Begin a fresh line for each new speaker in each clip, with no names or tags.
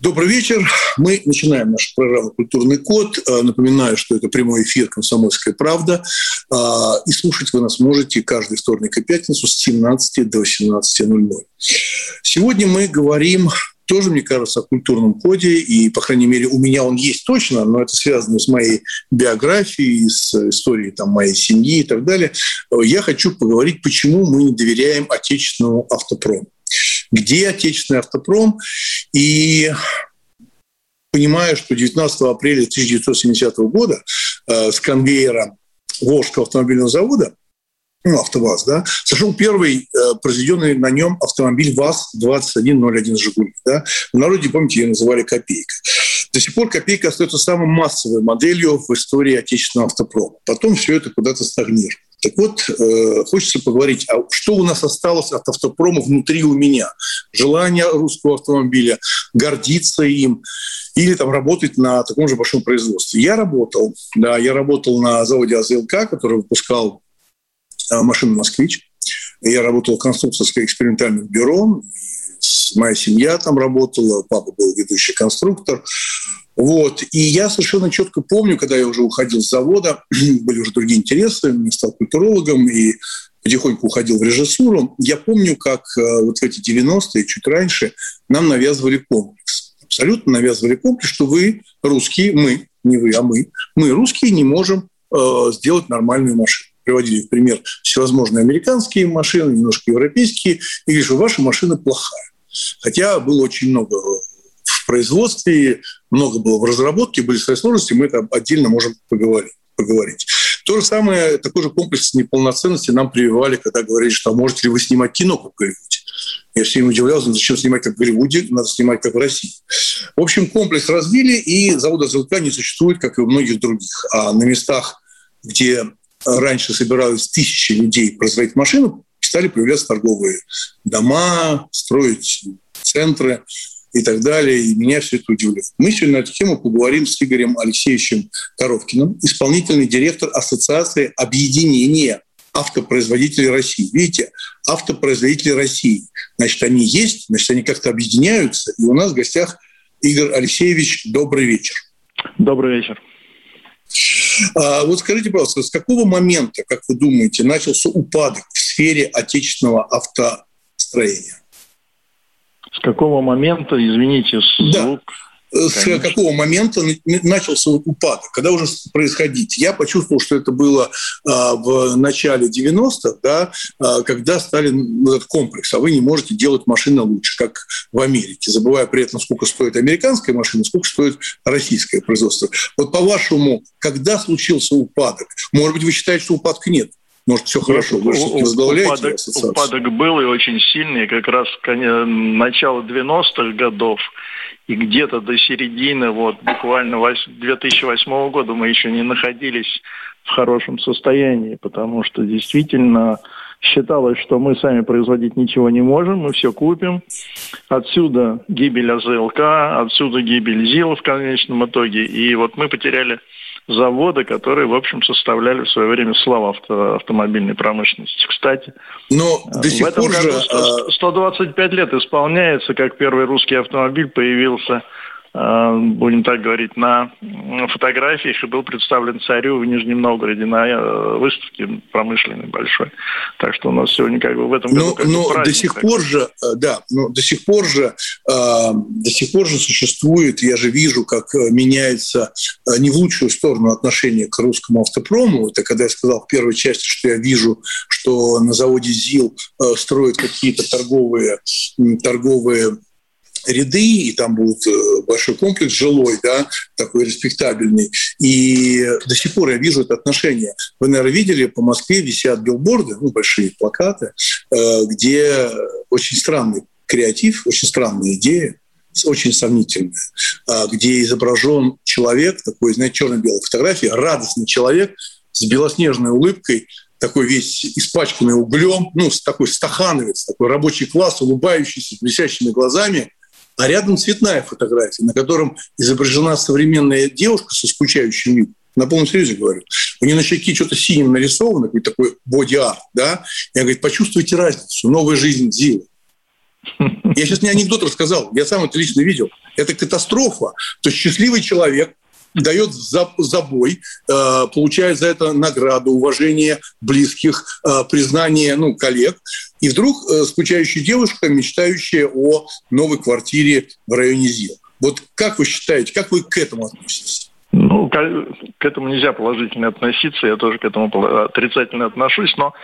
Добрый вечер. Мы начинаем нашу программу «Культурный код». Э, Напоминаю, что это прямой эфир «Комсомольская правда». А, И слушать вы нас можете каждый вторник и пятницу с 17 до 18.00. Сегодня мы говорим тоже, мне кажется, о культурном коде, и, по крайней мере, у меня он есть точно, но это связано с моей биографией, с историей там, моей семьи и так далее. Я хочу поговорить, почему мы не доверяем отечественному автопрому. Где отечественный автопром? И понимая, что 19 апреля 1970 года э, с конвейера Волжского автомобильного завода ну, АвтоВАЗ, да, сошел первый э, произведенный на нем автомобиль ВАЗ-2101 «Жигули». Да. В народе, помните, ее называли «Копейка». До сих пор «Копейка» остается самой массовой моделью в истории отечественного автопрома. Потом все это куда-то стагнирует. Так вот, э, хочется поговорить, а что у нас осталось от автопрома внутри у меня? Желание русского автомобиля, гордиться им или там работать на таком же большом производстве. Я работал, да, я работал на заводе АЗЛК, который выпускал э, машину «Москвич». Я работал в конструкторско-экспериментальном бюро, моя семья там работала, папа был ведущий конструктор. Вот. И я совершенно четко помню, когда я уже уходил с завода, были уже другие интересы, я стал культурологом и потихоньку уходил в режиссуру. Я помню, как э, вот в эти 90-е, чуть раньше, нам навязывали комплекс. Абсолютно навязывали комплекс, что вы, русские, мы, не вы, а мы, мы, русские, не можем э, сделать нормальную машину приводили в пример всевозможные американские машины, немножко европейские, и говорили, что ваша машина плохая. Хотя было очень много в производстве, много было в разработке, были свои сложности, мы это отдельно можем поговорить. поговорить. То же самое, такой же комплекс неполноценности нам прививали, когда говорили, что а можете ли вы снимать кино, как Голливуде. Я все время удивлялся, зачем снимать как в Голливуде, надо снимать как в России. В общем, комплекс развили, и завода ЗЛК не существует, как и у многих других. А на местах, где раньше собиралось тысячи людей производить машину, стали появляться торговые дома, строить центры и так далее. И меня все это удивляет. Мы сегодня на эту тему поговорим с Игорем Алексеевичем Коровкиным, исполнительный директор Ассоциации объединения автопроизводителей России. Видите, автопроизводители России. Значит, они есть, значит, они как-то объединяются. И у нас в гостях Игорь Алексеевич. Добрый вечер.
Добрый вечер.
А, вот скажите, пожалуйста, с какого момента, как вы думаете, начался упадок в сфере отечественного автостроения?
С какого момента, извините, звук...
Да с Конечно. какого момента начался упадок, когда уже происходить. Я почувствовал, что это было а, в начале 90-х, да, а, когда стали этот комплекс, а вы не можете делать машины лучше, как в Америке, забывая при этом, сколько стоит американская машина, сколько стоит российское производство. Вот по-вашему, когда случился упадок? Может быть, вы считаете, что упадка нет? Может, все хорошо, вы же возглавляете
упадок, упадок был и очень сильный, как раз начало 90-х годов и где-то до середины, вот буквально 2008 года мы еще не находились в хорошем состоянии, потому что действительно считалось, что мы сами производить ничего не можем, мы все купим. Отсюда гибель АЗЛК, отсюда гибель ЗИЛ в конечном итоге. И вот мы потеряли заводы, которые, в общем, составляли в свое время славу авто, автомобильной промышленности. Кстати,
Но до сих в этом пор году
же... 125 а, лет исполняется, как первый русский автомобиль появился Э, будем так говорить, на фотографиях и был представлен царю в Нижнем Новгороде на э, выставке промышленной большой. Так что у нас сегодня как бы в этом
году но, но до сих пор же, э, да, но до сих пор же, до сих пор же существует, я же вижу, как меняется не в лучшую сторону отношение к русскому автопрому. Это когда я сказал в первой части, что я вижу, что на заводе ЗИЛ строят какие-то торговые, торговые ряды, и там будет э, большой комплекс жилой, да, такой респектабельный. И до сих пор я вижу это отношение. Вы, наверное, видели, по Москве висят билборды, ну, большие плакаты, э, где очень странный креатив, очень странная идея. очень сомнительная, где изображен человек, такой, знаете, черно-белой фотографии, радостный человек с белоснежной улыбкой, такой весь испачканный углем, ну, такой стахановец, такой рабочий класс, улыбающийся, с блестящими глазами, а рядом цветная фотография, на котором изображена современная девушка со скучающим видом. На полном серьезе говорю. У нее на щеке что-то синим нарисовано, какой-то такой боди-арт, да? Я говорю, почувствуйте разницу, новая жизнь Зилы. Я сейчас не анекдот рассказал, я сам это лично видел. Это катастрофа. То есть счастливый человек дает забой, э, получает за это награду, уважение близких, э, признание ну, коллег. И вдруг э, скучающая девушка, мечтающая о новой квартире в районе ЗИЛ. Вот как вы считаете, как вы к этому относитесь?
Ну, к этому нельзя положительно относиться, я тоже к этому отрицательно отношусь, но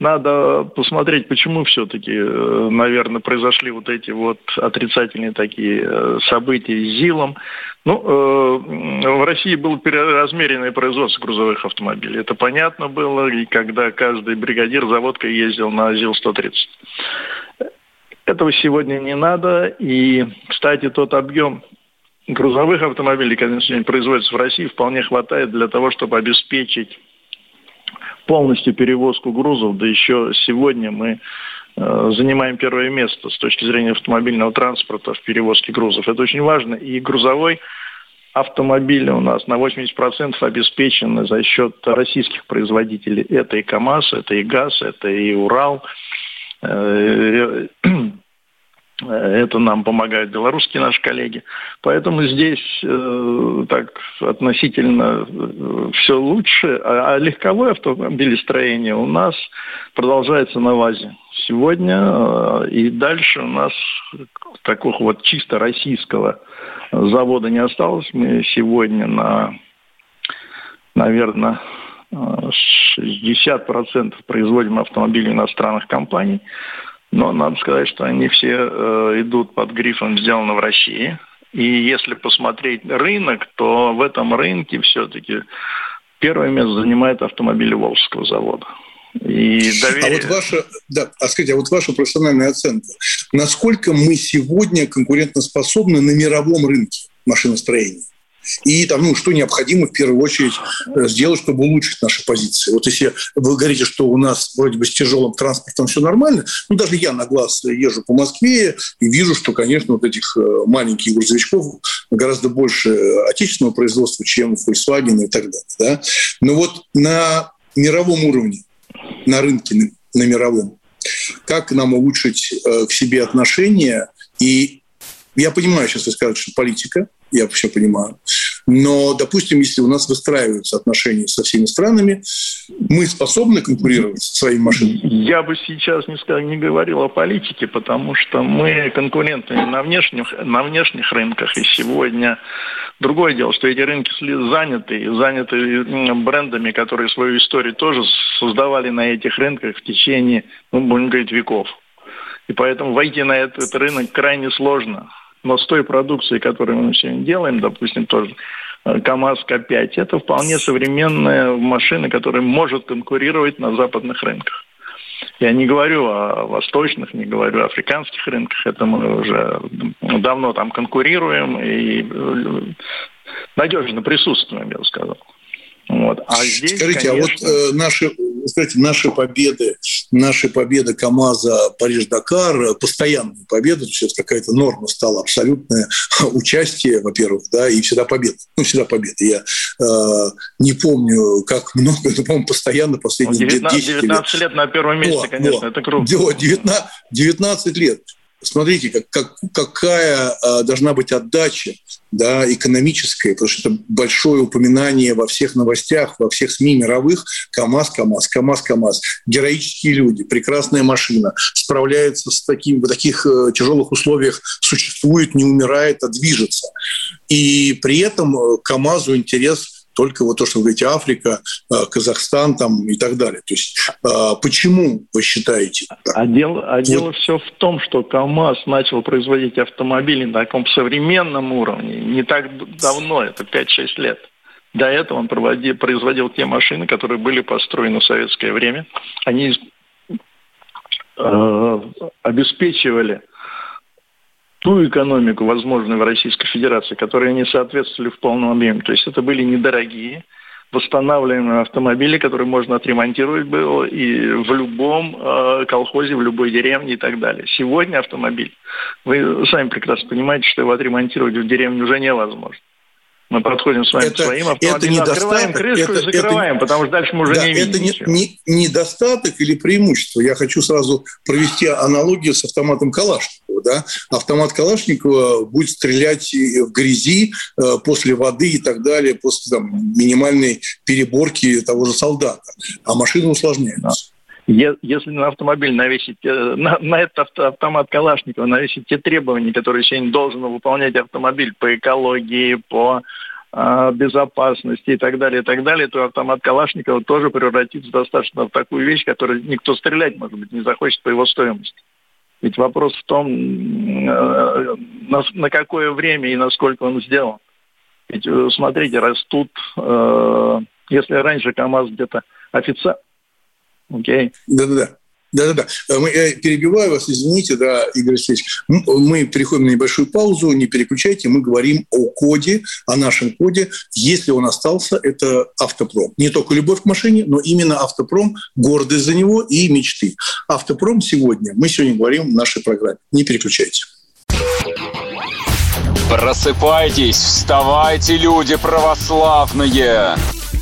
надо посмотреть, почему все-таки, э, наверное, произошли вот эти вот отрицательные такие э, события с ЗИЛом. Ну, э, в России было размеренное производство грузовых автомобилей. Это понятно было, и когда каждый бригадир заводка ездил на ЗИЛ-130. Этого сегодня не надо, и, кстати, тот объем грузовых автомобилей, которые сегодня в России, вполне хватает для того, чтобы обеспечить полностью перевозку грузов. Да еще сегодня мы э, занимаем первое место с точки зрения автомобильного транспорта в перевозке грузов. Это очень важно. И грузовой автомобиль у нас на 80% обеспечены за счет российских производителей. Это и КАМАЗ, это и ГАЗ, это и Урал. Э, это нам помогают белорусские наши коллеги. Поэтому здесь э, так относительно э, все лучше. А, а легковое автомобилестроение у нас продолжается на ВАЗе. Сегодня э, и дальше у нас такого вот чисто российского завода не осталось. Мы сегодня на, наверное, 60% производим автомобили иностранных компаний. Но надо сказать, что они все э, идут под грифом «сделано в России». И если посмотреть рынок, то в этом рынке все-таки первое место занимает автомобили Волжского завода.
И доверие... А вот ваша, да, а скажите, а вот ваша профессиональная оценка, насколько мы сегодня конкурентоспособны на мировом рынке машиностроения? И там, ну, что необходимо в первую очередь э, сделать, чтобы улучшить наши позиции. Вот если вы говорите, что у нас вроде бы с тяжелым транспортом все нормально, ну, даже я на глаз езжу по Москве и вижу, что, конечно, вот этих э, маленьких грузовичков гораздо больше отечественного производства, чем Volkswagen и так далее. Да? Но вот на мировом уровне, на рынке на мировом, как нам улучшить э, к себе отношения и я понимаю, сейчас вы скажете, что политика, я все понимаю. Но, допустим, если у нас выстраиваются отношения со всеми странами, мы способны конкурировать со своими машинами?
Я бы сейчас не, не говорил о политике, потому что мы конкуренты на внешних, на внешних рынках. И сегодня другое дело, что эти рынки заняты, заняты брендами, которые свою историю тоже создавали на этих рынках в течение, ну, будем говорить, веков. И поэтому войти на этот рынок крайне сложно. Но с той продукцией, которую мы сегодня делаем, допустим, тоже э, КАМАЗ К5, это вполне современная машина, которая может конкурировать на западных рынках. Я не говорю о восточных, не говорю о африканских рынках, это мы уже давно там конкурируем и э, надежно присутствуем, я бы сказал.
Вот. А здесь, Скажите, конечно... а вот э, наши, кстати, наши победы, наши победы КАМАЗа Париж-Дакар, постоянные победы, то есть это какая-то норма стала, абсолютное участие, во-первых, да, и всегда победа. Ну, всегда победа. Я э, не помню, как много, но, по-моему, постоянно последние
19, 10 19 лет. лет на первом месте, о, конечно, о, это круто.
19, 19 лет. Смотрите, как, как, какая э, должна быть отдача да, экономическое, потому что это большое упоминание во всех новостях, во всех СМИ мировых. КАМАЗ, КАМАЗ, КАМАЗ, КАМАЗ. Героические люди, прекрасная машина, справляется с таким, в таких э, тяжелых условиях, существует, не умирает, а движется. И при этом э, КАМАЗу интерес только вот то, что вы говорите, Африка, э, Казахстан там и так далее. То есть э, почему вы считаете?
Так? А дело, а вот. дело все в том, что КАМАЗ начал производить автомобили на таком современном уровне не так давно, это 5-6 лет. До этого он проводил, производил те машины, которые были построены в советское время. Они э, обеспечивали ту экономику, возможную в Российской Федерации, которые не соответствовали в полном объеме. То есть это были недорогие, восстанавливаемые автомобили, которые можно отремонтировать было и в любом э, колхозе, в любой деревне и так далее. Сегодня автомобиль, вы сами прекрасно понимаете, что его отремонтировать в деревне уже невозможно. Мы подходим с вами это, к своим автомобилям, это открываем крышку это, и закрываем, это, потому что дальше мы уже да, не видим
Это не, не, недостаток или преимущество. Я хочу сразу провести аналогию с автоматом Калашникова. Да? Автомат Калашникова будет стрелять в грязи э, после воды и так далее, после там, минимальной переборки того же солдата. А машина усложняется.
Если на автомобиль навесить, э, на, на этот автомат Калашникова навесить те требования, которые сегодня должен выполнять автомобиль по экологии, по э, безопасности и так далее, и так далее, то автомат Калашникова тоже превратится достаточно в такую вещь, которую никто стрелять, может быть, не захочет по его стоимости. Ведь вопрос в том, э, на, на какое время и насколько он сделан. Ведь, э, смотрите, растут, э, если раньше КАМАЗ где-то официально
Окей. Да-да-да. Да-да-да. Мы, я перебиваю вас, извините, да, Игорь Алексеевич. Мы переходим на небольшую паузу, не переключайте. Мы говорим о коде, о нашем коде. Если он остался, это автопром. Не только любовь к машине, но именно автопром, гордость за него и мечты. Автопром сегодня, мы сегодня говорим в нашей программе. Не переключайте.
Просыпайтесь, вставайте, люди православные!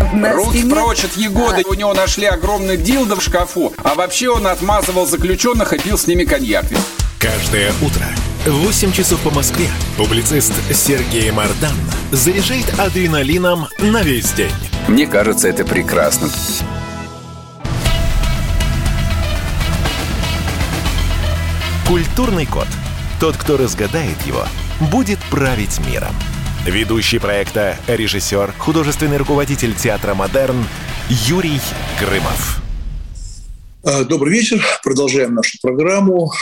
Руки прочь от Егоды. У него нашли огромный дилдо в шкафу. А вообще он отмазывал заключенных и пил с ними коньяк.
Каждое утро в 8 часов по Москве публицист Сергей Мардан заряжает адреналином на весь день.
Мне кажется, это прекрасно.
Культурный код. Тот, кто разгадает его, будет править миром. Ведущий проекта, режиссер, художественный руководитель театра «Модерн» Юрий Грымов.
А, добрый вечер. Продолжаем нашу программу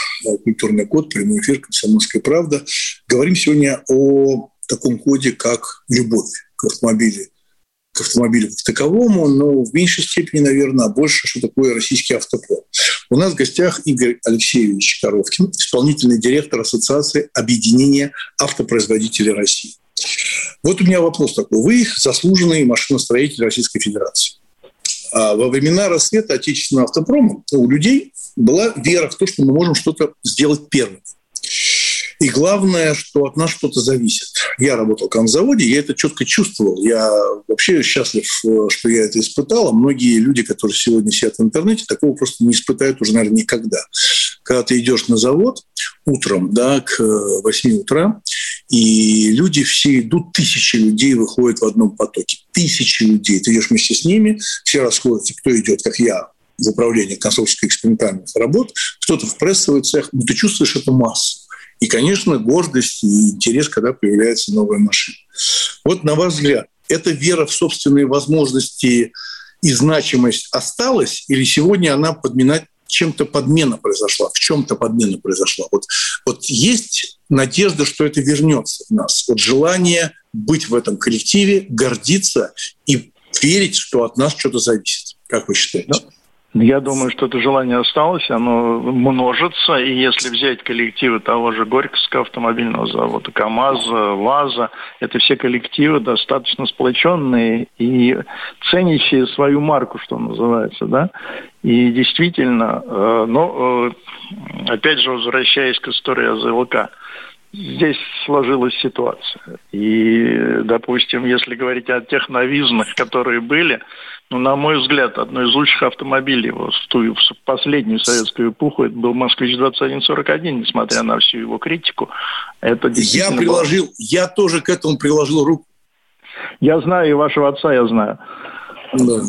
«Культурный код», прямой эфир «Комсомольская правда». Говорим сегодня о таком коде, как любовь к автомобилю к автомобилю как таковому, но в меньшей степени, наверное, а больше, что такое российский автопром. У нас в гостях Игорь Алексеевич Коровкин, исполнительный директор Ассоциации объединения автопроизводителей России. Вот у меня вопрос такой. Вы заслуженный машиностроитель Российской Федерации. А во времена рассвета отечественного автопрома у людей была вера в то, что мы можем что-то сделать первым. И главное, что от нас что-то зависит. Я работал в заводе, я это четко чувствовал. Я вообще счастлив, что я это испытал. А многие люди, которые сегодня сидят в интернете, такого просто не испытают уже, наверное, никогда. Когда ты идешь на завод утром, да, к 8 утра, и люди все идут, тысячи людей выходят в одном потоке. Тысячи людей. Ты идешь вместе с ними, все расходятся, кто идет, как я, в управлении конструкторских экспериментальных работ, кто-то в прессовый цех, но ты чувствуешь эту массу. И, конечно, гордость и интерес, когда появляется новая машина. Вот на ваш взгляд, эта вера в собственные возможности и значимость осталась, или сегодня она подминать чем-то подмена произошла, в чем-то подмена произошла. Вот, вот есть надежда, что это вернется в нас. Вот желание быть в этом коллективе, гордиться и верить, что от нас что-то зависит. Как вы считаете?
Я думаю, что это желание осталось, оно множится, и если взять коллективы того же Горьковского автомобильного завода, КАМАЗа, ВАЗа, это все коллективы достаточно сплоченные и ценящие свою марку, что называется, да, и действительно, э, но э, опять же, возвращаясь к истории АЗЛК, здесь сложилась ситуация. И, допустим, если говорить о тех новизмах, которые были, ну, на мой взгляд, одно из лучших автомобилей в ту в последнюю советскую эпоху это был «Москвич-2141», несмотря на всю его критику. Это
я приложил, было... я тоже к этому приложил руку.
Я знаю, и вашего отца я знаю. Да.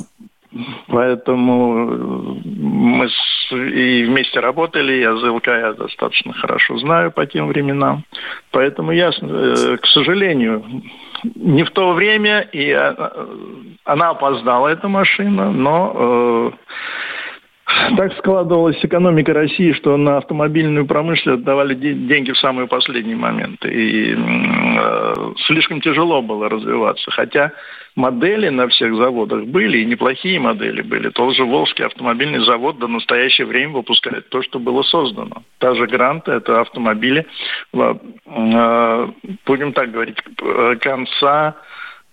Поэтому э, мы с, и вместе работали, я ЗЛК я достаточно хорошо знаю по тем временам. Поэтому ясно, э, к сожалению, не в то время, и она опоздала, эта машина, но так складывалась экономика России, что на автомобильную промышленность давали деньги в самые последние моменты. И э, слишком тяжело было развиваться. Хотя модели на всех заводах были, и неплохие модели были. Тот же Волжский автомобильный завод до настоящее время выпускает то, что было создано. Та же Гранта – это автомобили, э, будем так говорить, конца а,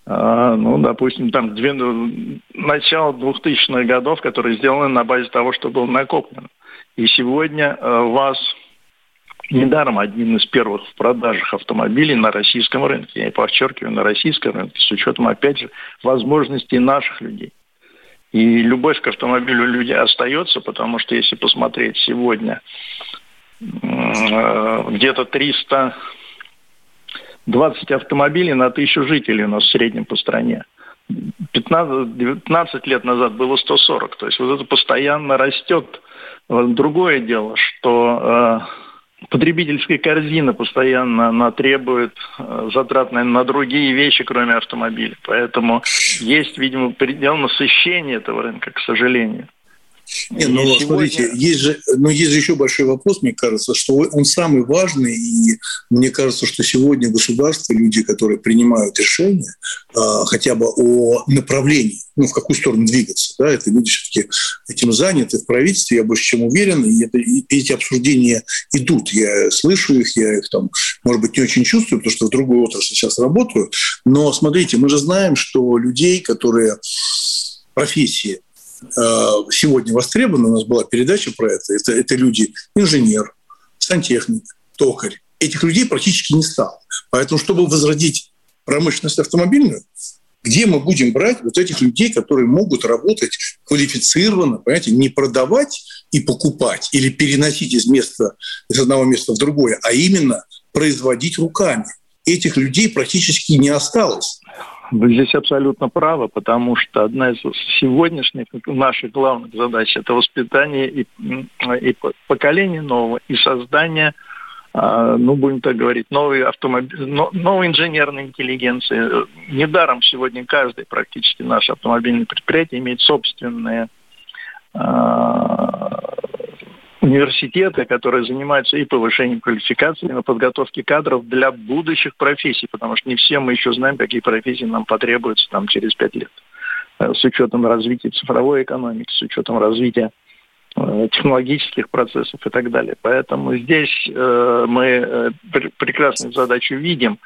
ну, допустим, там две, ну, начало 2000-х годов, которые сделаны на базе того, что было накоплено. И сегодня э, ВАЗ недаром один из первых в продажах автомобилей на российском рынке. Я подчеркиваю, на российском рынке, с учетом, опять же, возможностей наших людей. И любовь к автомобилю людей остается, потому что если посмотреть сегодня, э, где-то 300 20 автомобилей на тысячу жителей у нас в среднем по стране. 15, 19 лет назад было 140. То есть вот это постоянно растет. Другое дело, что э, потребительская корзина постоянно она требует э, затрат наверное, на другие вещи, кроме автомобиля. Поэтому есть, видимо, предел насыщения этого рынка, к сожалению.
Не, ну, сегодня... смотрите, есть же, но есть же еще большой вопрос, мне кажется, что он самый важный, и мне кажется, что сегодня государство, люди, которые принимают решения э, хотя бы о направлении, ну, в какую сторону двигаться, да, это люди все-таки этим заняты в правительстве, я больше чем уверен, и, это, и эти обсуждения идут, я слышу их, я их там, может быть, не очень чувствую, потому что в другой отрасли сейчас работаю, но смотрите, мы же знаем, что людей, которые профессии сегодня востребованы, у нас была передача про это, это, это люди инженер, сантехник, токарь. Этих людей практически не стало. Поэтому, чтобы возродить промышленность автомобильную, где мы будем брать вот этих людей, которые могут работать квалифицированно, понимаете, не продавать и покупать или переносить из места из одного места в другое, а именно производить руками. Этих людей практически не осталось.
Вы здесь абсолютно правы, потому что одна из сегодняшних наших главных задач – это воспитание и, и поколения нового, и создание а, ну, будем так говорить, новой, автомобиль, новой инженерной интеллигенции. Недаром сегодня каждый практически наш автомобильный предприятие имеет собственные а, университеты, которые занимаются и повышением квалификации, и подготовкой кадров для будущих профессий, потому что не все мы еще знаем, какие профессии нам потребуются там через пять лет. Э, с учетом развития цифровой экономики, с учетом развития э, технологических процессов и так далее. Поэтому здесь э, мы пр- прекрасную задачу видим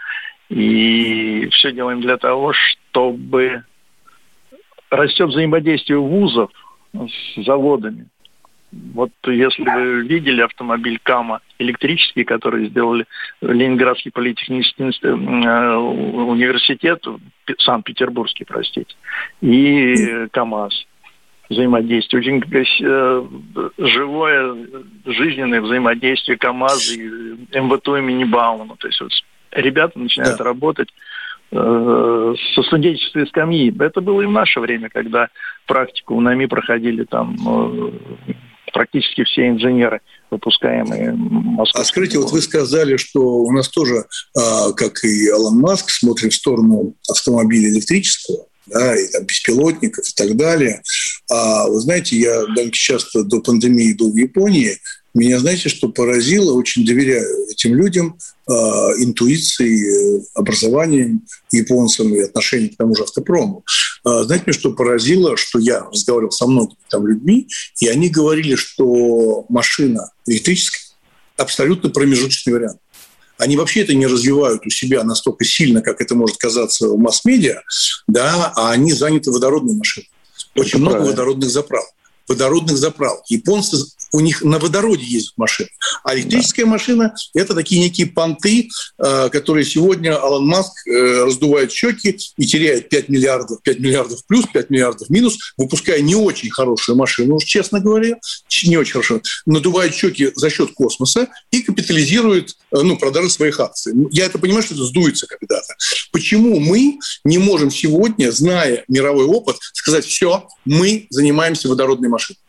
и все делаем для того, чтобы растет взаимодействие вузов с заводами, вот если вы видели автомобиль КАМА электрический, который сделали Ленинградский политехнический э, университет, Санкт-Петербургский, простите, и КАМАЗ взаимодействие, очень э, живое, жизненное взаимодействие КАМАЗа и МВТ имени Баумана. То есть вот ребята начинают да. работать э, со студенческой скамьи. Это было и в наше время, когда практику у НАМИ проходили там практически все инженеры, выпускаемые
Москвой. А скажите, вот вы сказали, что у нас тоже, а, как и Алан Маск, смотрим в сторону автомобиля электрического, да, и там беспилотников и так далее. А вы знаете, я довольно часто до пандемии был в Японии, меня, знаете, что поразило? Очень доверяю этим людям, э, интуиции, образованием японцам и отношением к тому же автопрому. Э, знаете, мне что поразило, что я разговаривал со многими там людьми, и они говорили, что машина электрическая абсолютно промежуточный вариант. Они вообще это не развивают у себя настолько сильно, как это может казаться в масс-медиа, да, а они заняты водородной машиной. Очень это много правильно. водородных заправок водородных заправок. Японцы у них на водороде ездят машины. А электрическая да. машина – это такие некие понты, э, которые сегодня Алан Маск э, раздувает щеки и теряет 5 миллиардов, 5 миллиардов плюс, 5 миллиардов минус, выпуская не очень хорошую машину, уж честно говоря, не очень хорошо, надувает щеки за счет космоса и капитализирует ну, продажи своих акций. Ну, я это понимаю, что это сдуется когда-то. Почему мы не можем сегодня, зная мировой опыт, сказать, все, мы занимаемся водородной машиной?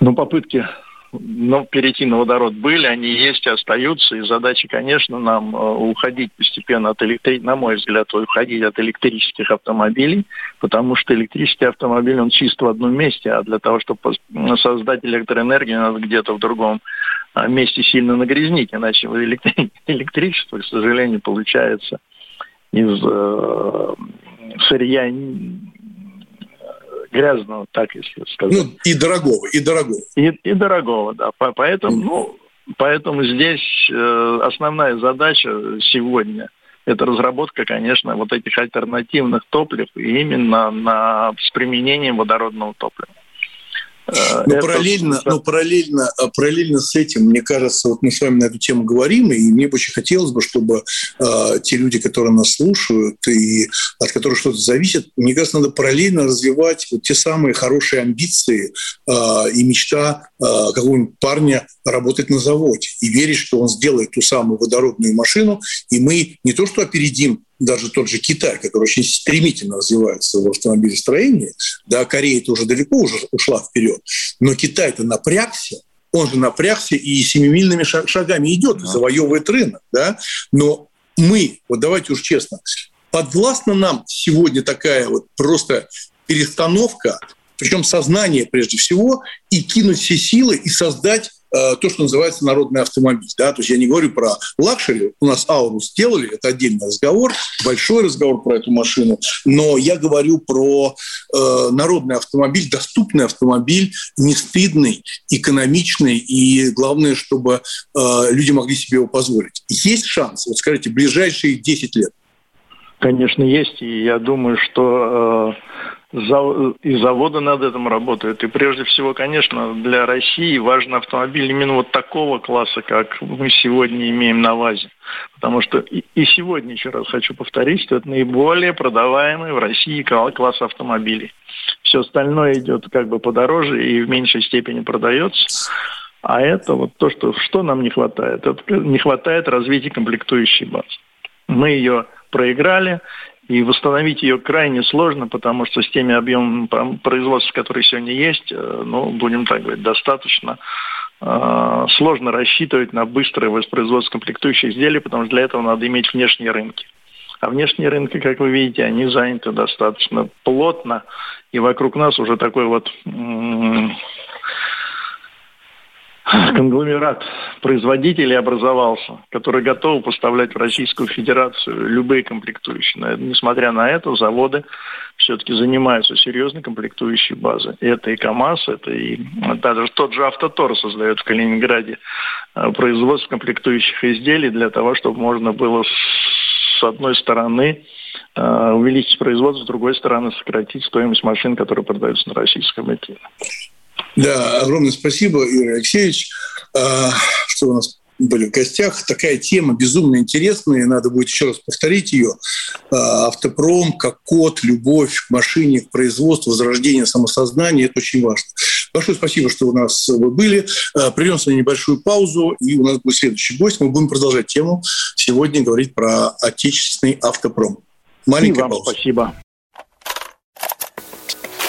Ну, попытки ну, перейти на водород были, они есть и остаются. И задача, конечно, нам э, уходить постепенно от электрических, на мой взгляд, уходить от электрических автомобилей, потому что электрический автомобиль, он чисто в одном месте, а для того, чтобы создать электроэнергию, надо где-то в другом месте сильно нагрязнить, иначе электричество, к сожалению, получается из э, сырья грязного, так если сказать. Ну,
и дорогого, и дорогого.
И, и дорогого, да. Поэтому, ну, поэтому здесь э, основная задача сегодня – это разработка, конечно, вот этих альтернативных топлив именно на, с применением водородного топлива.
Э, но параллельно, но параллельно, э, параллельно с этим, мне кажется, вот мы с вами на эту тему говорим, и мне бы очень хотелось бы, чтобы э, те люди, которые нас слушают и от которых что-то зависит, мне кажется, надо параллельно развивать вот те самые хорошие амбиции э, и мечта э, какого-нибудь парня работать на заводе. И верить, что он сделает ту самую водородную машину, и мы не то что опередим даже тот же Китай, который очень стремительно развивается в автомобилестроении, да, Корея-то уже далеко уже ушла вперед, но Китай-то напрягся, он же напрягся и семимильными шагами идет, завоевывает рынок, да, но мы, вот давайте уж честно, подвластна нам сегодня такая вот просто перестановка, причем сознание прежде всего, и кинуть все силы и создать то, что называется народный автомобиль. Да? То есть я не говорю про luxury, у нас Аурус сделали, это отдельный разговор, большой разговор про эту машину, но я говорю про э, народный автомобиль, доступный автомобиль, не стыдный, экономичный, и главное, чтобы э, люди могли себе его позволить. Есть шанс, вот скажите, ближайшие 10 лет?
Конечно, есть, и я думаю, что э и заводы над этим работают. И прежде всего, конечно, для России важен автомобиль именно вот такого класса, как мы сегодня имеем на ВАЗе. Потому что и сегодня, еще раз хочу повторить, что это наиболее продаваемый в России класс автомобилей. Все остальное идет как бы подороже и в меньшей степени продается. А это вот то, что, что нам не хватает. Это не хватает развития комплектующей базы. Мы ее проиграли, и восстановить ее крайне сложно, потому что с теми объемами производства, которые сегодня есть, э, ну, будем так говорить, достаточно э, сложно рассчитывать на быстрое воспроизводство комплектующих изделий, потому что для этого надо иметь внешние рынки. А внешние рынки, как вы видите, они заняты достаточно плотно, и вокруг нас уже такой вот конгломерат производителей образовался, который готов поставлять в Российскую Федерацию любые комплектующие. Несмотря на это, заводы все-таки занимаются серьезной комплектующей базой. Это и КАМАЗ, это и даже тот же Автотор создает в Калининграде э, производство комплектующих изделий для того, чтобы можно было с одной стороны э, увеличить производство, с другой стороны сократить стоимость машин, которые продаются на российском рынке.
Да, огромное спасибо, Юрий Алексеевич, а, что у нас были в гостях. Такая тема безумно интересная, надо будет еще раз повторить ее. А, автопром, как код, любовь к машине, к производству, возрождение самосознания – это очень важно. Большое спасибо, что у нас вы были. А, прервемся на небольшую паузу, и у нас будет следующий гость. Мы будем продолжать тему. Сегодня говорить про отечественный автопром.
Маленькая пауза. Спасибо.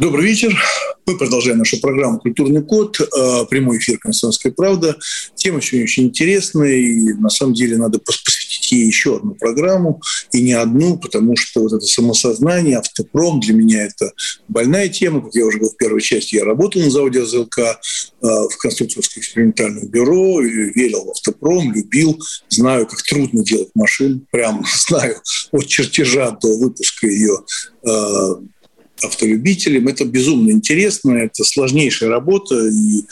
Добрый вечер. Мы продолжаем нашу программу «Культурный код», э, прямой эфир «Конституционская правда». Тема сегодня очень интересная, и на самом деле надо посвятить ей еще одну программу, и не одну, потому что вот это самосознание, автопром для меня это больная тема. Как я уже говорил в первой части, я работал на заводе АЗЛК э, в конструкторском экспериментальном бюро, верил в автопром, любил, знаю, как трудно делать машину, прям знаю от чертежа до выпуска ее э, автолюбителям. Это безумно интересно, это сложнейшая работа, и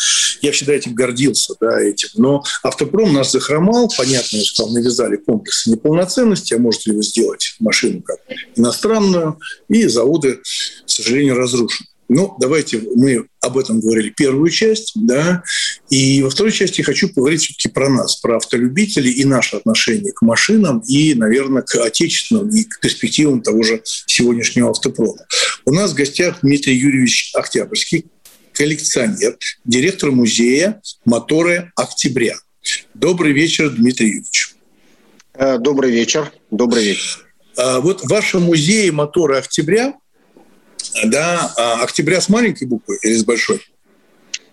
я всегда этим гордился, да, этим. Но автопром нас захромал, понятно, что там навязали комплексы неполноценности, а может ли вы сделать машину как иностранную, и заводы, к сожалению, разрушены. Ну, давайте мы об этом говорили первую часть, да, и во второй части хочу поговорить все-таки про нас, про автолюбителей и наше отношение к машинам и, наверное, к отечественным и к перспективам того же сегодняшнего автопрома. У нас в гостях Дмитрий Юрьевич Октябрьский, коллекционер, директор музея «Моторы Октября». Добрый вечер, Дмитрий Юрьевич.
Э, добрый вечер. Добрый вечер.
А вот в вашем музее «Моторы Октября» да, а октября с маленькой буквы или с большой?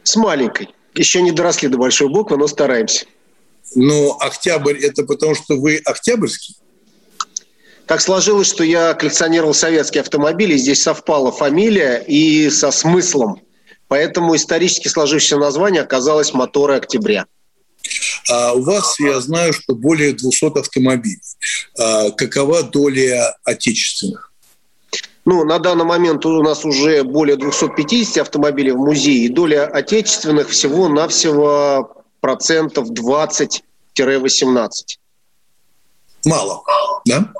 С маленькой. Еще не доросли до большой буквы, но стараемся.
Но октябрь – это потому, что вы октябрьский?
Так сложилось, что я коллекционировал советские автомобили, здесь совпала фамилия и со смыслом. Поэтому исторически сложившееся название оказалось «Моторы октября».
А у вас, я знаю, что более 200 автомобилей. А какова доля отечественных?
Ну, на данный момент у нас уже более 250 автомобилей в музее, и доля отечественных всего-навсего процентов 20-18.
Мало, да?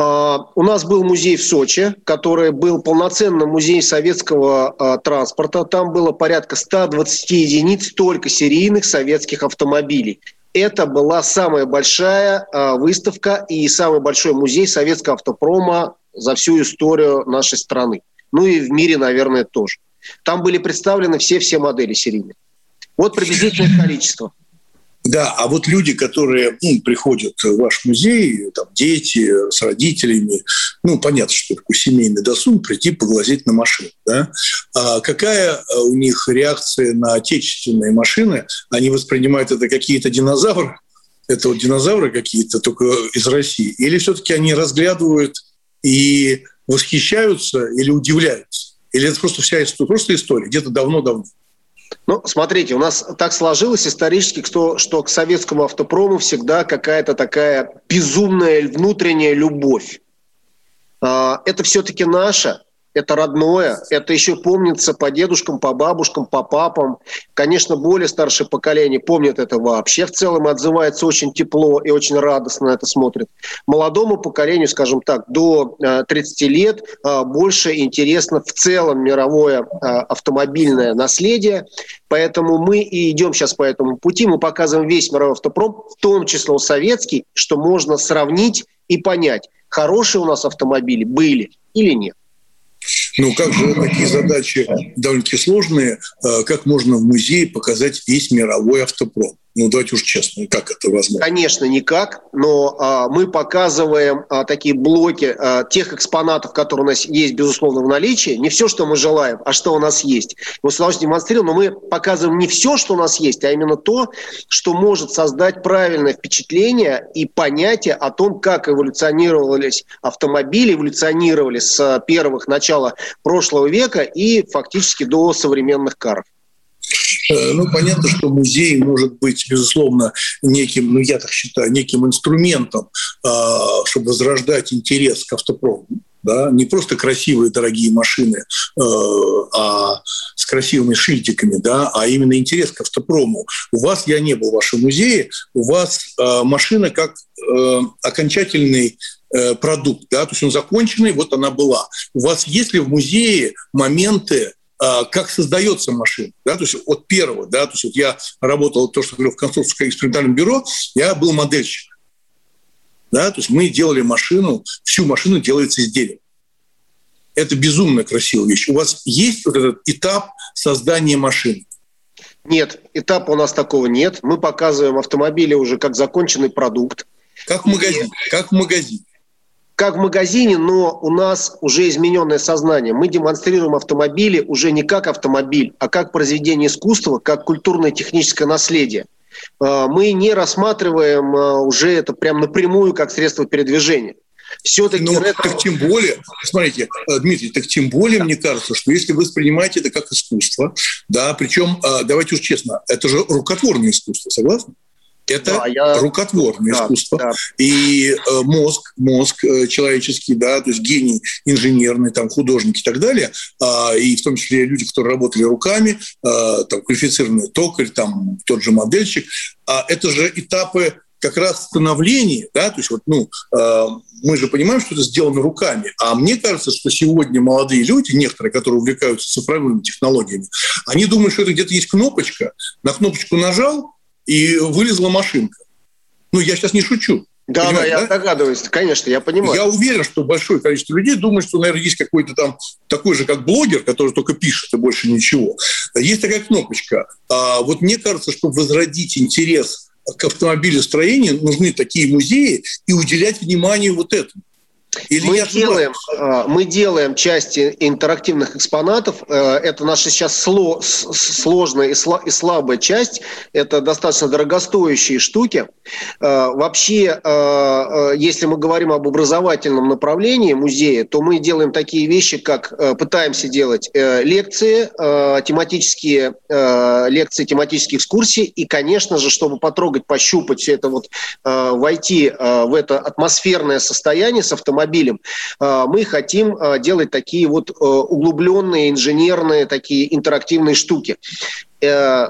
Uh, у нас был музей в Сочи, который был полноценным музеем советского uh, транспорта. Там было порядка 120 единиц только серийных советских автомобилей. Это была самая большая uh, выставка и самый большой музей советского автопрома за всю историю нашей страны. Ну и в мире, наверное, тоже. Там были представлены все-все модели серийные. Вот приблизительное количество.
Да, а вот люди, которые ну, приходят в ваш музей, там, дети с родителями, ну, понятно, что такое семейный досуг, прийти поглазеть на машину. Да? А какая у них реакция на отечественные машины? Они воспринимают это какие-то динозавры? Это вот динозавры какие-то, только из России? Или все-таки они разглядывают и восхищаются или удивляются? Или это просто вся история, просто история, где-то давно-давно?
Ну, смотрите, у нас так сложилось исторически, что, что к советскому автопрому всегда какая-то такая безумная внутренняя любовь. А, это все-таки наша, это родное, это еще помнится по дедушкам, по бабушкам, по папам. Конечно, более старшее поколение помнит это вообще в целом, отзывается очень тепло и очень радостно на это смотрит. Молодому поколению, скажем так, до 30 э, лет э, больше интересно в целом мировое э, автомобильное наследие. Поэтому мы и идем сейчас по этому пути. Мы показываем весь мировой автопром, в том числе советский, что можно сравнить и понять, хорошие у нас автомобили были или нет.
Ну, как же такие задачи довольно-таки сложные, э, как можно в музее показать весь мировой автопром? Ну, давайте уж честно, как это возможно?
Конечно, никак, но а, мы показываем а, такие блоки а, тех экспонатов, которые у нас есть, безусловно, в наличии. Не все, что мы желаем, а что у нас есть. Мы с удовольствием демонстрируем, но мы показываем не все, что у нас есть, а именно то, что может создать правильное впечатление и понятие о том, как эволюционировались автомобили, эволюционировали с первых начала прошлого века и фактически до современных каров.
Э, ну, понятно, что музей может быть, безусловно, неким, ну, я так считаю, неким инструментом, а, чтобы возрождать интерес к автопрому. Да? Не просто красивые дорогие машины, э, а с красивыми шильдиками, да? а именно интерес к автопрому. У вас, я не был в вашем музее, у вас э, машина как окончательный продукт, да, то есть он законченный, вот она была. У вас есть ли в музее моменты как создается машина. Да? То есть от первого, да, то есть вот я работал, то, что говорил, в конструкторском экспериментальном бюро, я был модельщик. Да? То есть мы делали машину, всю машину делается из дерева. Это безумно красивая вещь. У вас есть вот этот этап создания машины?
Нет, этапа у нас такого нет. Мы показываем автомобили уже как законченный продукт.
Как в магазине. Как в магазине.
Как в магазине, но у нас уже измененное сознание. Мы демонстрируем автомобили уже не как автомобиль, а как произведение искусства, как культурное техническое наследие. Э, мы не рассматриваем э, уже это прям напрямую как средство передвижения.
Все-таки ну, это... так тем более, смотрите, э, Дмитрий, так тем более, мне кажется, что если вы воспринимаете это как искусство, да, причем, давайте уж честно, это же рукотворное искусство, согласны? Это да, я... рукотворное да, искусство. Да. И э, мозг, мозг э, человеческий, да, то есть гений инженерный, там, художники и так далее, э, и в том числе люди, которые работали руками, э, там, квалифицированный токарь, там, тот же модельщик, э, это же этапы как раз становления, да, то есть вот, ну, э, мы же понимаем, что это сделано руками, а мне кажется, что сегодня молодые люди, некоторые, которые увлекаются цифровыми технологиями, они думают, что это где-то есть кнопочка, на кнопочку нажал, и вылезла машинка. Ну, я сейчас не шучу.
Да, да, я да? догадываюсь, конечно, я понимаю.
Я уверен, что большое количество людей думает, что, наверное, есть какой-то там такой же, как блогер, который только пишет и больше ничего. Есть такая кнопочка. А вот мне кажется, чтобы возродить интерес к автомобилестроению, нужны такие музеи и уделять внимание вот этому.
Или мы, делаем, а, мы делаем части интерактивных экспонатов. Э, это наша сейчас сложная и слабая часть. Это достаточно дорогостоящие штуки. Э, вообще, э, если мы говорим об образовательном направлении музея, то мы делаем такие вещи, как пытаемся делать лекции, тематические лекции, тематические экскурсии. И, конечно же, чтобы потрогать, пощупать все это, вот, войти в это атмосферное состояние с автомобилем, автомобилем. А, мы хотим а, делать такие вот э, углубленные инженерные, такие интерактивные штуки. Э,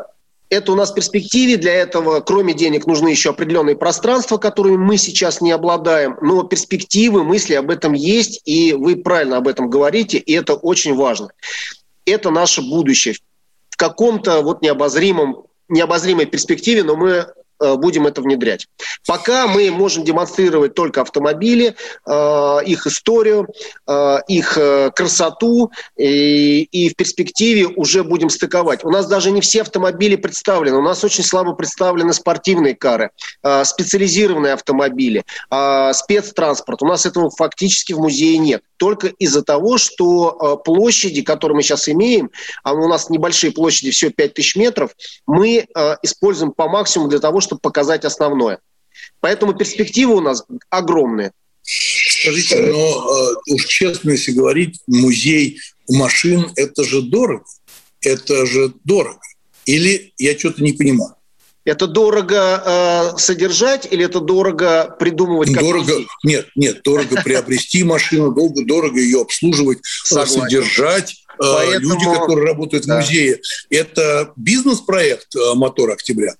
это у нас в перспективе. Для этого, кроме денег, нужны еще определенные пространства, которыми мы сейчас не обладаем. Но перспективы, мысли об этом есть, и вы правильно об этом говорите, и это очень важно. Это наше будущее. В каком-то вот необозримом необозримой перспективе, но мы будем это внедрять. Пока мы можем демонстрировать только автомобили, э, их историю, э, их красоту, и, и в перспективе уже будем стыковать. У нас даже не все автомобили представлены. У нас очень слабо представлены спортивные кары, специализированные автомобили, спецтранспорт. У нас этого фактически в музее нет. Только из-за того, что площади, которые мы сейчас имеем, а у нас небольшие площади, всего 5000 метров, мы используем по максимуму для того, чтобы чтобы показать основное. Поэтому перспективы у нас огромные.
Скажите, но э, уж честно, если говорить, музей машин – это же дорого. Это же дорого. Или я что-то не понимаю?
Это дорого э, содержать или это дорого придумывать?
Как дорого, нет, нет, дорого приобрести машину, долго, дорого ее обслуживать, Согласен. содержать. Э, Поэтому... Люди, которые работают в музее, это бизнес-проект э, «Мотор Октября».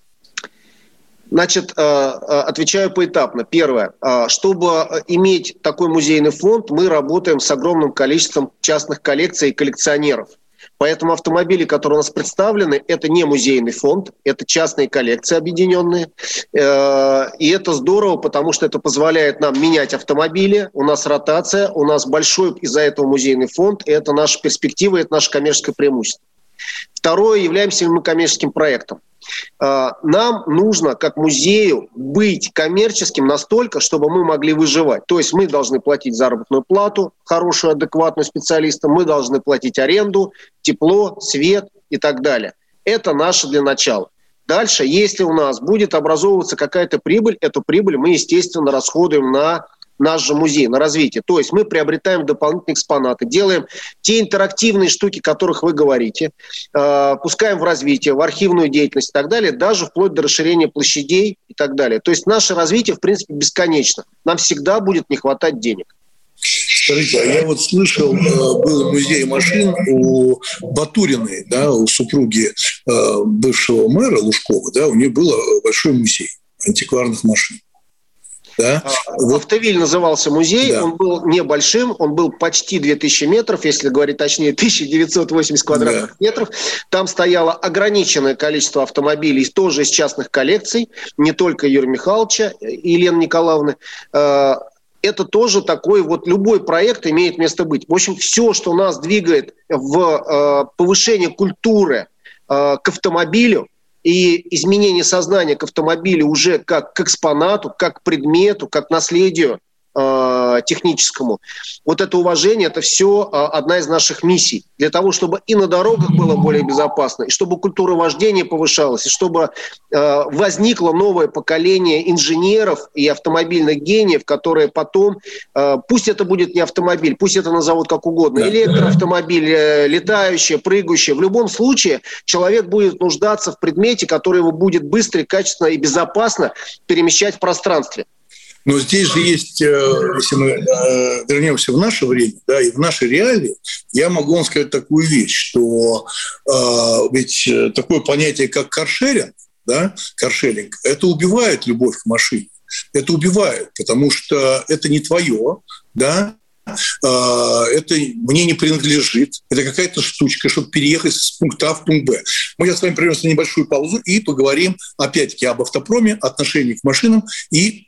Значит, э, отвечаю поэтапно. Первое. Чтобы иметь такой музейный фонд, мы работаем с огромным количеством частных коллекций и коллекционеров. Поэтому автомобили, которые у нас представлены, это не музейный фонд, это частные коллекции объединенные. И это здорово, потому что это позволяет нам менять автомобили. У нас ротация, у нас большой из-за этого музейный фонд. И это наша перспектива, это наше коммерческое преимущество. Второе, являемся ли мы коммерческим проектом. А, нам нужно, как музею, быть коммерческим настолько, чтобы мы могли выживать. То есть мы должны платить заработную плату, хорошую, адекватную специалистам, мы должны платить аренду, тепло, свет и так далее. Это наше для начала. Дальше, если у нас будет образовываться какая-то прибыль, эту прибыль мы, естественно, расходуем на наш музей, на развитие. То есть мы приобретаем дополнительные экспонаты, делаем те интерактивные штуки, о которых вы говорите, э, пускаем в развитие, в архивную деятельность и так далее, даже вплоть до расширения площадей и так далее. То есть наше развитие, в принципе, бесконечно. Нам всегда будет не хватать денег.
Скажите, а я вот слышал, э, был музей машин у Батуриной, да, у супруги э, бывшего мэра Лужкова, да, у нее был большой музей антикварных машин.
Да? А, вот. Автовиль назывался музей, да. он был небольшим, он был почти 2000 метров, если говорить точнее, 1980 квадратных да. метров. Там стояло ограниченное количество автомобилей, тоже из частных коллекций, не только Юрия Михайловича и Елены Николаевны. А, это тоже такой вот любой проект имеет место быть. В общем, все, что нас двигает в а, повышение культуры к автомобилю, и изменение сознания к автомобилю уже как к экспонату, как к предмету, как к наследию, э, техническому. Вот это уважение, это все э, одна из наших миссий. Для того, чтобы и на дорогах было более безопасно, и чтобы культура вождения повышалась, и чтобы э, возникло новое поколение инженеров и автомобильных гениев, которые потом, э, пусть это будет не автомобиль, пусть это назовут как угодно, электроавтомобиль, э, летающий, прыгающий, в любом случае человек будет нуждаться в предмете, который его будет быстро, качественно и безопасно перемещать в пространстве.
Но здесь же есть, э, если мы э, вернемся в наше время, да, и в нашей реалии, я могу вам сказать такую вещь, что э, ведь такое понятие, как каршеринг, да, каршеринг, это убивает любовь к машине. Это убивает, потому что это не твое, да, это мне не принадлежит, это какая-то штучка, чтобы переехать с пункта А в пункт Б. Мы сейчас с вами прервемся небольшую паузу и поговорим опять-таки об автопроме, отношении к машинам и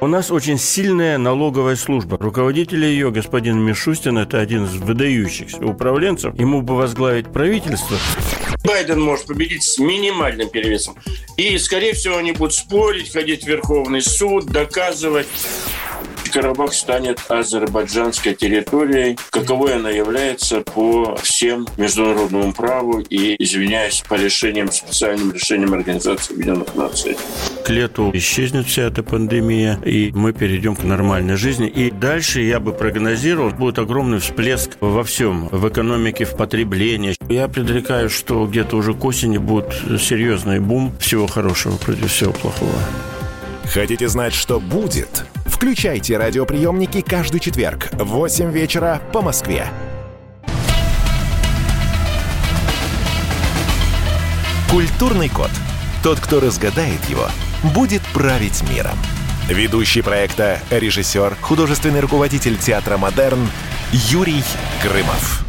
У нас очень сильная налоговая служба. Руководитель ее, господин Мишустин, это один из выдающихся управленцев. Ему бы возглавить правительство. Байден может победить с минимальным перевесом. И, скорее всего, они будут спорить, ходить в Верховный суд, доказывать. Карабах станет азербайджанской территорией, каковой она является по всем международному праву и, извиняюсь, по решениям, специальным решениям Организации Объединенных Наций. К лету исчезнет вся эта пандемия, и мы перейдем к нормальной жизни. И дальше, я бы прогнозировал, будет огромный всплеск во всем, в экономике, в потреблении. Я предрекаю, что где-то уже к осени будет серьезный бум всего хорошего против всего плохого.
Хотите знать, что будет? Включайте радиоприемники каждый четверг в 8 вечера по Москве. Культурный код. Тот, кто разгадает его, будет править миром. Ведущий проекта, режиссер, художественный руководитель театра «Модерн» Юрий Грымов.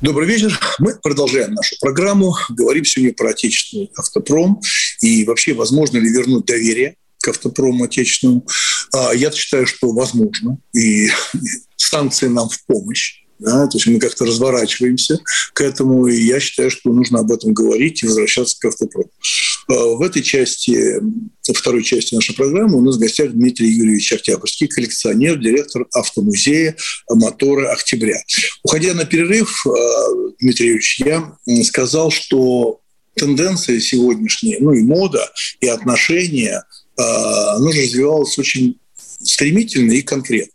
Добрый вечер. Мы продолжаем нашу программу. Говорим сегодня про отечественный автопром и вообще возможно ли вернуть доверие к автопрому отечественному. А я считаю, что возможно. И санкции нам в помощь. Да, то есть мы как-то разворачиваемся к этому, и я считаю, что нужно об этом говорить и возвращаться к автопрому. А в этой части, второй части нашей программы у нас в гостях Дмитрий Юрьевич Октябрьский, коллекционер, директор автомузея «Моторы Октября». Уходя на перерыв, а, Дмитрий Юрьевич, я сказал, что тенденция сегодняшняя, ну и мода, и отношения – а, оно же развивалось очень стремительно и конкретно.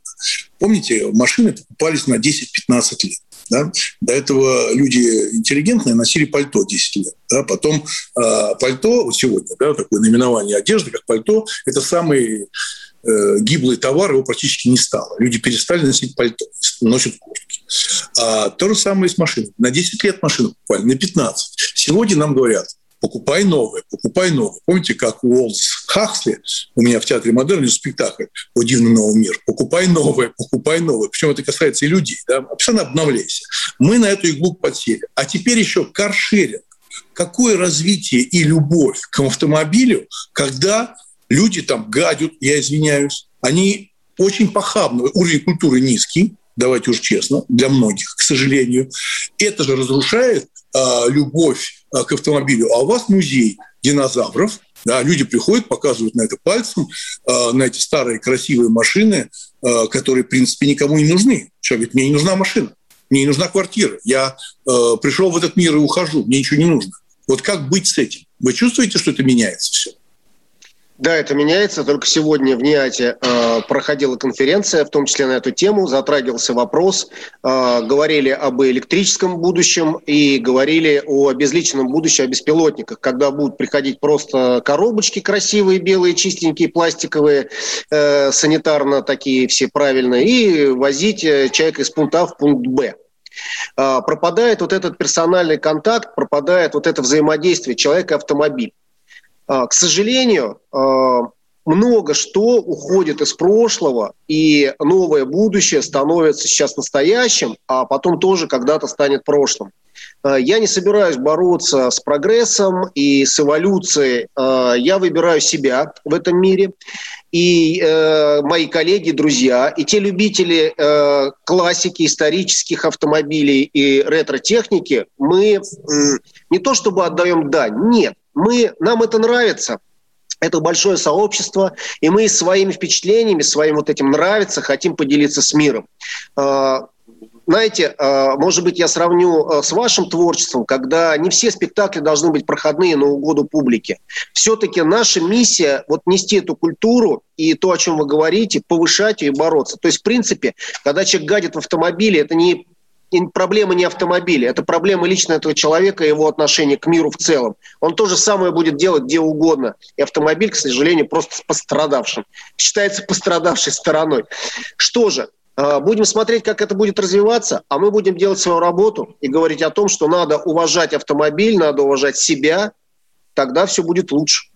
Помните, машины покупались на 10-15 лет. Да? До этого люди интеллигентные носили пальто 10 лет. Да? Потом э, пальто, вот сегодня, да, такое наименование одежды, как пальто, это самый э, гиблый товар, его практически не стало. Люди перестали носить пальто, носят куртки. А то же самое и с машиной. На 10 лет машину покупали, на 15. Сегодня нам говорят, покупай новое, покупай новое. Помните, как Уолтс Хахсли, у меня в театре модерн спектакль «О дивный новый мир», покупай новое, покупай новое. Причем это касается и людей, да? постоянно обновляйся. Мы на эту иглу подсели. А теперь еще каршеринг. Какое развитие и любовь к автомобилю, когда люди там гадят, я извиняюсь, они очень похабны, уровень культуры низкий, давайте уж честно, для многих, к сожалению. Это же разрушает э, любовь Э, к автомобилю, а у вас музей динозавров, да, люди приходят, показывают на это пальцем, э, на эти старые красивые машины, э, которые, в принципе, никому не нужны. Человек говорит, мне не нужна машина, мне не нужна квартира, я пришел в этот мир и ухожу, мне ничего не нужно. Вот как быть с этим? Вы чувствуете, что это меняется все?
Да, это меняется. Только сегодня в НИАТе э, проходила конференция, в том числе на эту тему, затрагивался вопрос. Э, говорили об электрическом будущем и говорили о безличном будущем, о беспилотниках, когда будут приходить просто коробочки красивые, белые, чистенькие, пластиковые, э, санитарно такие все правильные, и возить э, человека из пункта А в пункт Б э, пропадает вот этот персональный контакт, пропадает вот это взаимодействие человека-автомобиль. А, к сожалению, а, много что уходит из прошлого, и новое будущее становится сейчас настоящим, а потом тоже когда-то станет прошлым. Э, я не собираюсь бороться с прогрессом и с эволюцией. Я выбираю себя в этом мире. И э, мои коллеги, друзья, и те любители э, классики, исторических автомобилей и ретро-техники, мы э, не то чтобы отдаем дань, нет, мы, нам это нравится, это большое сообщество, и мы своими впечатлениями, своим вот этим нравится, хотим поделиться с миром. Э, знаете, э, может быть, я сравню э, с вашим творчеством, когда не все спектакли должны быть проходные на угоду публике. Все-таки наша миссия вот нести эту культуру и то, о чем вы говорите, повышать ее и бороться. То есть, в принципе, когда человек гадит в автомобиле, это не проблема не автомобиля, это проблема лично этого человека и его отношения к миру в целом. Он то же самое будет делать где угодно. И автомобиль, к сожалению, просто пострадавшим. Считается пострадавшей стороной. Что же, а, будем смотреть, как это будет развиваться, а мы будем делать свою работу и говорить о том, что надо уважать автомобиль, надо уважать себя, тогда все будет лучше.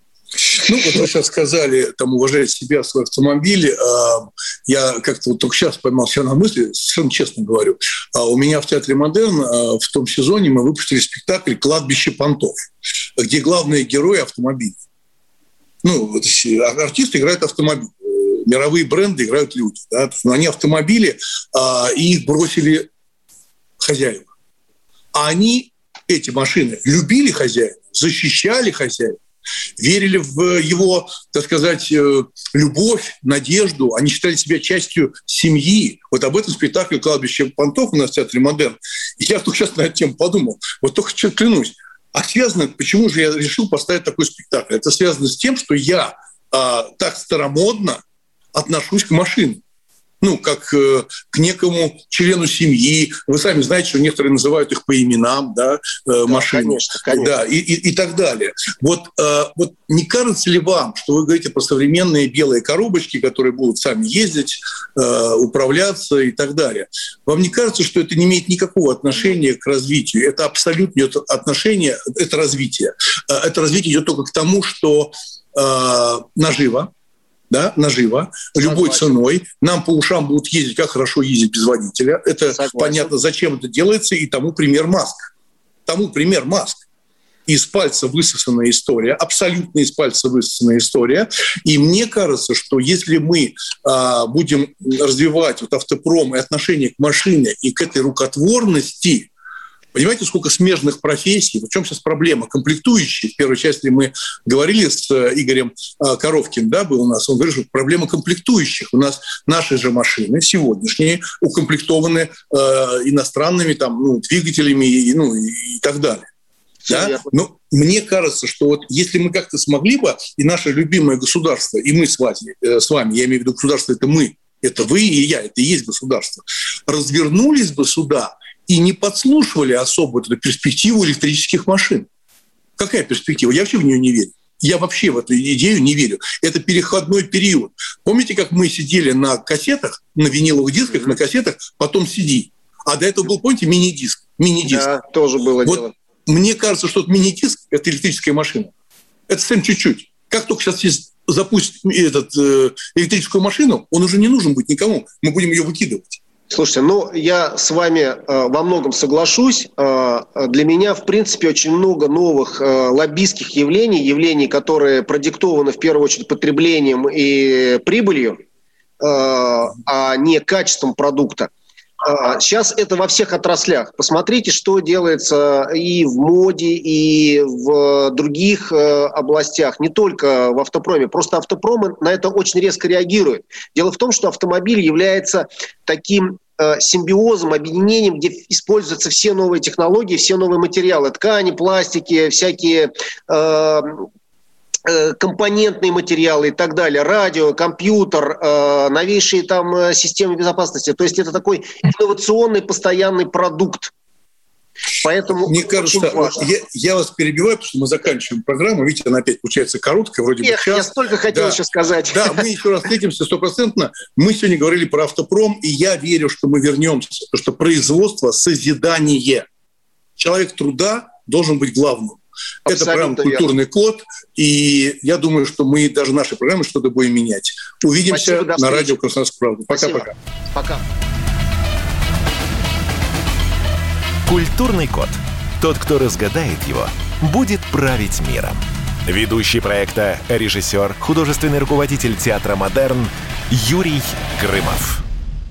Ну, вот вы сейчас сказали, там, уважать себя, свой автомобиль. А, я как-то вот только сейчас поймал себя на мысли, совершенно честно говорю. А у меня в Театре Модерн в том сезоне мы выпустили спектакль «Кладбище понтов», где главные герои – автомобили. Ну, вот артисты играют автомобиль мировые бренды играют люди. Да? Но они автомобили, а, и их бросили хозяева. А они, эти машины, любили хозяина, защищали хозяина, верили в его, так сказать, э, любовь, надежду. Они считали себя частью семьи. Вот об этом спектакле «Кладбище понтов» у нас в Театре «Модерн». Я только сейчас на эту тему подумал. Вот только что клянусь. А связано, почему же я решил поставить такой спектакль? Это связано с тем, что я а, так старомодно отношусь к машинам ну, как э, к некому члену семьи. Вы сами знаете, что некоторые называют их по именам, да, э, да машины. Конечно, конечно. Да, и, и, и так далее. Вот, э, вот не кажется ли вам, что вы говорите про современные белые коробочки, которые будут сами ездить, э, управляться и так далее? Вам не кажется, что это не имеет никакого отношения к развитию? Это абсолютно идет отношение, это развитие. Э, это развитие идет только к тому, что э, наживо, да, наживо, Согласен. любой ценой. Нам по ушам будут ездить, как хорошо ездить без водителя. Это Согласен. понятно, зачем это делается, и тому пример Маск. Тому пример Маск. Из пальца высосанная история, абсолютно из пальца высосанная история. И мне кажется, что если мы а, будем развивать вот автопром и отношение к машине и к этой рукотворности, Понимаете, сколько смежных профессий? В чем сейчас проблема? Комплектующие. В первой части мы говорили с э, Игорем э, Коровкин, да, был у нас. Он говорит, что проблема комплектующих. У нас наши же машины сегодняшние укомплектованы э, иностранными там, ну, двигателями и, ну, и так далее. Да? Но мне кажется, что вот если мы как-то смогли бы, и наше любимое государство, и мы с вами, э, с вами я имею в виду государство, это мы, это вы и я, это и есть государство, развернулись бы сюда и не подслушивали особо эту перспективу электрических машин. Какая перспектива? Я вообще в нее не верю. Я вообще в эту идею не верю. Это переходной период. Помните, как мы сидели на кассетах, на виниловых дисках, на кассетах, потом CD. А до этого был, помните, мини-диск. Мини-диск.
Да, тоже было вот дело.
Мне кажется, что мини-диск – это электрическая машина. Это совсем чуть-чуть. Как только сейчас запустить этот, э, электрическую машину, он уже не нужен будет никому. Мы будем ее выкидывать.
Слушайте, ну я с вами э, во многом соглашусь. Э, для меня, в принципе, очень много новых э, лоббистских явлений, явлений, которые продиктованы в первую очередь потреблением и прибылью, э, а не качеством продукта. Сейчас а, это во всех отраслях. Посмотрите, что делается и в моде, и в других э, областях, не только в автопроме. Просто автопромы на это очень резко реагируют. Дело в том, что автомобиль является таким э, симбиозом, объединением, где используются все новые технологии, все новые материалы, ткани, пластики, всякие э, Э, компонентные материалы и так далее, радио, компьютер, э, новейшие там э, системы безопасности. То есть это такой инновационный постоянный продукт.
Поэтому Мне кажется, я, я вас перебиваю, потому что мы заканчиваем программу. Видите, она опять получается короткая, вроде
Эх, бы час. Я столько хотел да. еще сказать.
Да, мы еще раз встретимся стопроцентно. Мы сегодня говорили про автопром, и я верю, что мы вернемся, потому что производство, созидание. Человек труда должен быть главным Абсолютно Это программа «Культурный верно. код», и я думаю, что мы даже наши программы что-то будем менять. Увидимся Спасибо, на радио «Комсомольская правда». Пока-пока.
Пока.
«Культурный код». Тот, кто разгадает его, будет править миром. Ведущий проекта, режиссер, художественный руководитель театра «Модерн» Юрий Грымов.